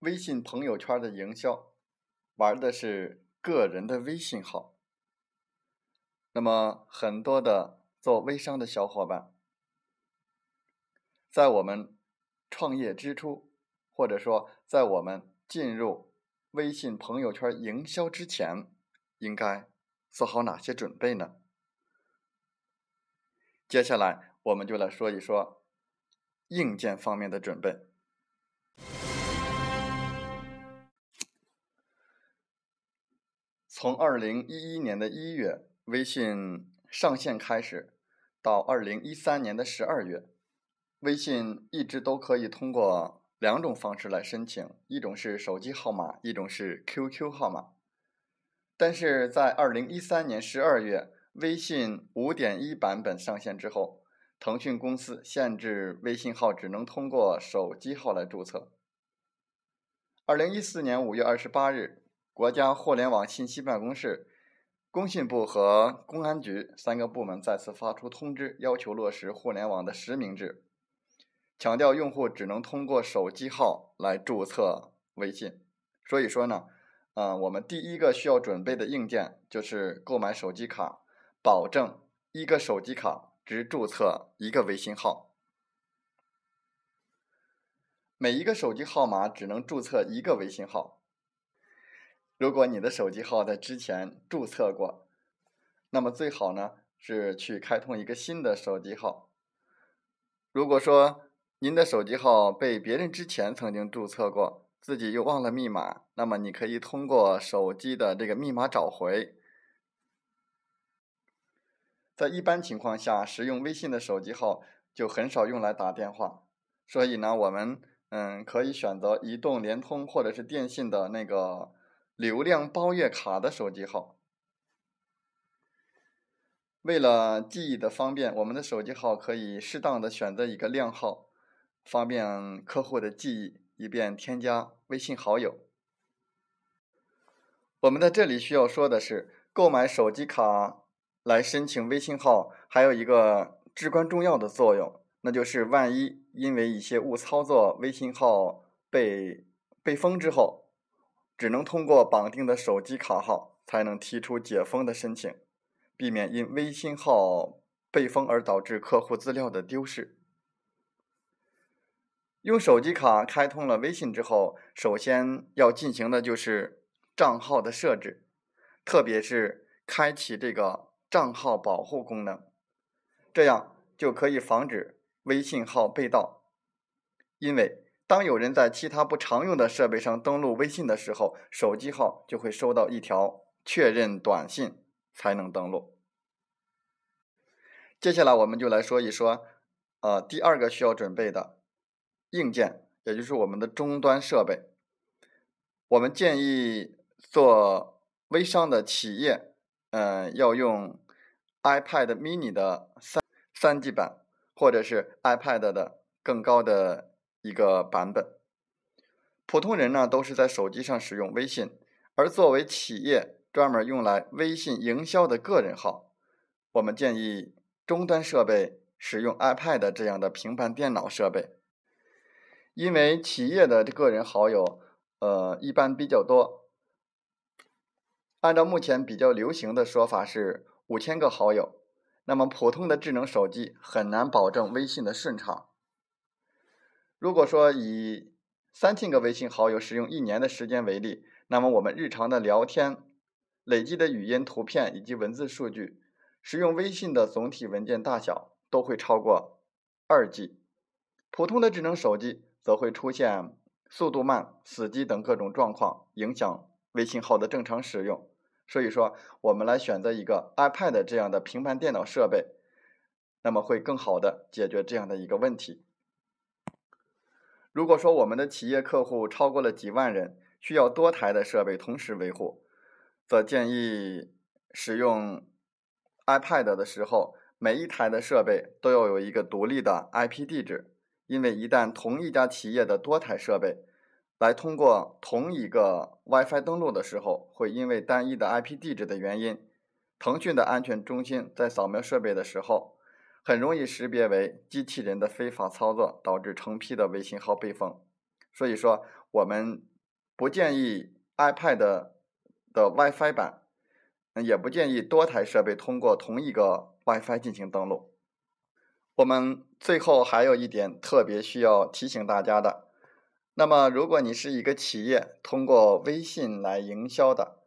微信朋友圈的营销，玩的是个人的微信号。那么，很多的做微商的小伙伴，在我们创业之初，或者说在我们进入微信朋友圈营销之前，应该做好哪些准备呢？接下来，我们就来说一说硬件方面的准备。从二零一一年的一月微信上线开始，到二零一三年的十二月，微信一直都可以通过两种方式来申请，一种是手机号码，一种是 QQ 号码。但是在二零一三年十二月，微信五点一版本上线之后，腾讯公司限制微信号只能通过手机号来注册。二零一四年五月二十八日。国家互联网信息办公室、工信部和公安局三个部门再次发出通知，要求落实互联网的实名制，强调用户只能通过手机号来注册微信。所以说呢，啊，我们第一个需要准备的硬件就是购买手机卡，保证一个手机卡只注册一个微信号，每一个手机号码只能注册一个微信号。如果你的手机号在之前注册过，那么最好呢是去开通一个新的手机号。如果说您的手机号被别人之前曾经注册过，自己又忘了密码，那么你可以通过手机的这个密码找回。在一般情况下，使用微信的手机号就很少用来打电话，所以呢，我们嗯可以选择移动、联通或者是电信的那个。流量包月卡的手机号，为了记忆的方便，我们的手机号可以适当的选择一个靓号，方便客户的记忆，以便添加微信好友。我们在这里需要说的是，购买手机卡来申请微信号，还有一个至关重要的作用，那就是万一因为一些误操作，微信号被被封之后。只能通过绑定的手机卡号才能提出解封的申请，避免因微信号被封而导致客户资料的丢失。用手机卡开通了微信之后，首先要进行的就是账号的设置，特别是开启这个账号保护功能，这样就可以防止微信号被盗，因为。当有人在其他不常用的设备上登录微信的时候，手机号就会收到一条确认短信才能登录。接下来我们就来说一说，呃，第二个需要准备的硬件，也就是我们的终端设备。我们建议做微商的企业，嗯，要用 iPad mini 的三三 G 版，或者是 iPad 的更高的。一个版本，普通人呢都是在手机上使用微信，而作为企业专门用来微信营销的个人号，我们建议终端设备使用 iPad 这样的平板电脑设备，因为企业的个人好友，呃，一般比较多。按照目前比较流行的说法是五千个好友，那么普通的智能手机很难保证微信的顺畅。如果说以三千个微信好友使用一年的时间为例，那么我们日常的聊天、累积的语音、图片以及文字数据，使用微信的总体文件大小都会超过二 G。普通的智能手机则会出现速度慢、死机等各种状况，影响微信号的正常使用。所以说，我们来选择一个 iPad 这样的平板电脑设备，那么会更好的解决这样的一个问题。如果说我们的企业客户超过了几万人，需要多台的设备同时维护，则建议使用 iPad 的时候，每一台的设备都要有一个独立的 IP 地址，因为一旦同一家企业的多台设备来通过同一个 WiFi 登录的时候，会因为单一的 IP 地址的原因，腾讯的安全中心在扫描设备的时候。很容易识别为机器人的非法操作，导致成批的微信号被封。所以说，我们不建议 iPad 的 WiFi 版，也不建议多台设备通过同一个 WiFi 进行登录。我们最后还有一点特别需要提醒大家的，那么如果你是一个企业通过微信来营销的，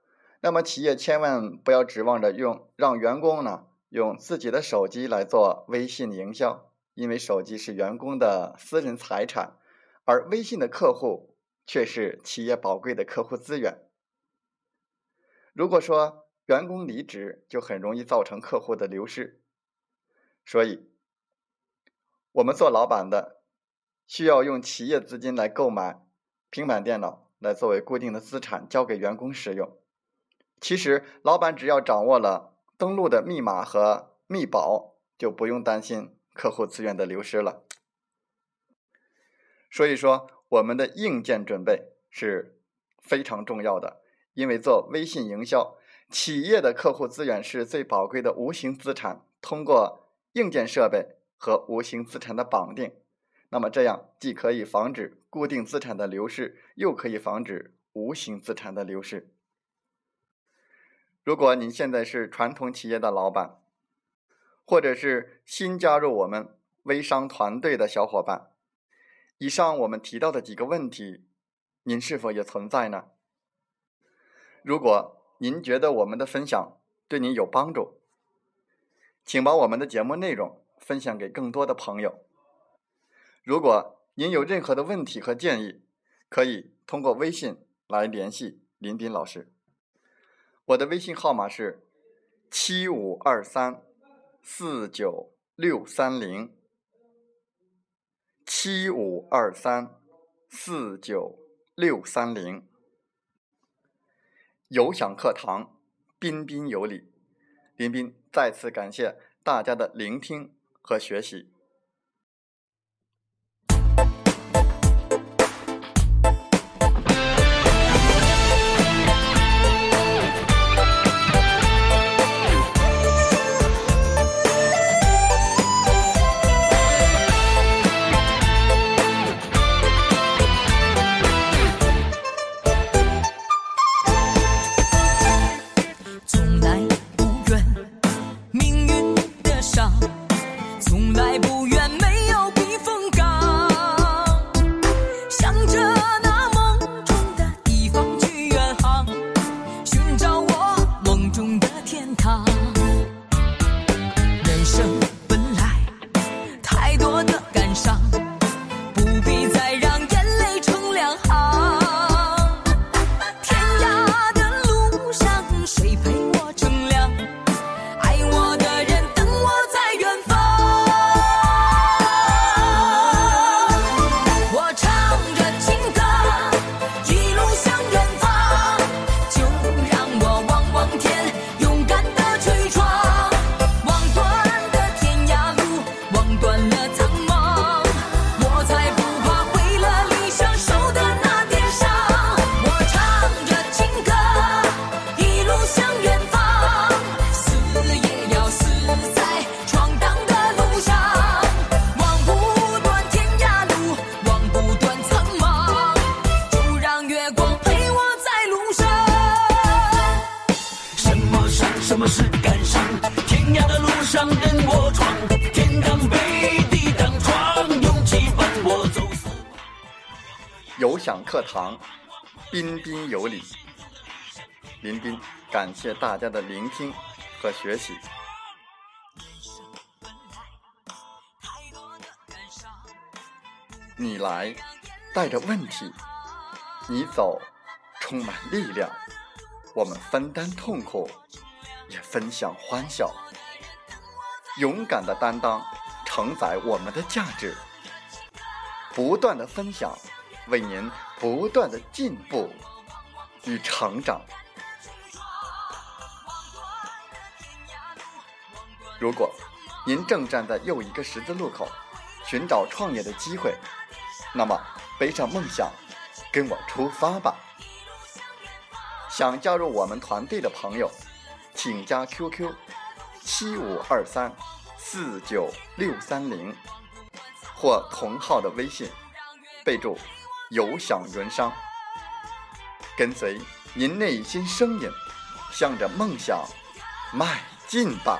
那么企业千万不要指望着用让员工呢。用自己的手机来做微信营销，因为手机是员工的私人财产，而微信的客户却是企业宝贵的客户资源。如果说员工离职，就很容易造成客户的流失。所以，我们做老板的需要用企业资金来购买平板电脑，来作为固定的资产交给员工使用。其实，老板只要掌握了。登录的密码和密保就不用担心客户资源的流失了。所以说，我们的硬件准备是非常重要的，因为做微信营销，企业的客户资源是最宝贵的无形资产。通过硬件设备和无形资产的绑定，那么这样既可以防止固定资产的流失，又可以防止无形资产的流失。如果您现在是传统企业的老板，或者是新加入我们微商团队的小伙伴，以上我们提到的几个问题，您是否也存在呢？如果您觉得我们的分享对您有帮助，请把我们的节目内容分享给更多的朋友。如果您有任何的问题和建议，可以通过微信来联系林斌老师。我的微信号码是七五二三四九六三零，七五二三四九六三零。有享课堂，彬彬有礼。彬彬再次感谢大家的聆听和学习。有享课堂，彬彬有礼。林彬，感谢大家的聆听和学习。你来带着问题，你走充满力量。我们分担痛苦，也分享欢笑。勇敢的担当，承载我们的价值。不断的分享，为您不断的进步与成长。如果您正站在又一个十字路口，寻找创业的机会，那么背上梦想，跟我出发吧！想加入我们团队的朋友，请加 QQ 七五二三四九六三零或同号的微信，备注“有享云商”，跟随您内心声音，向着梦想迈进吧！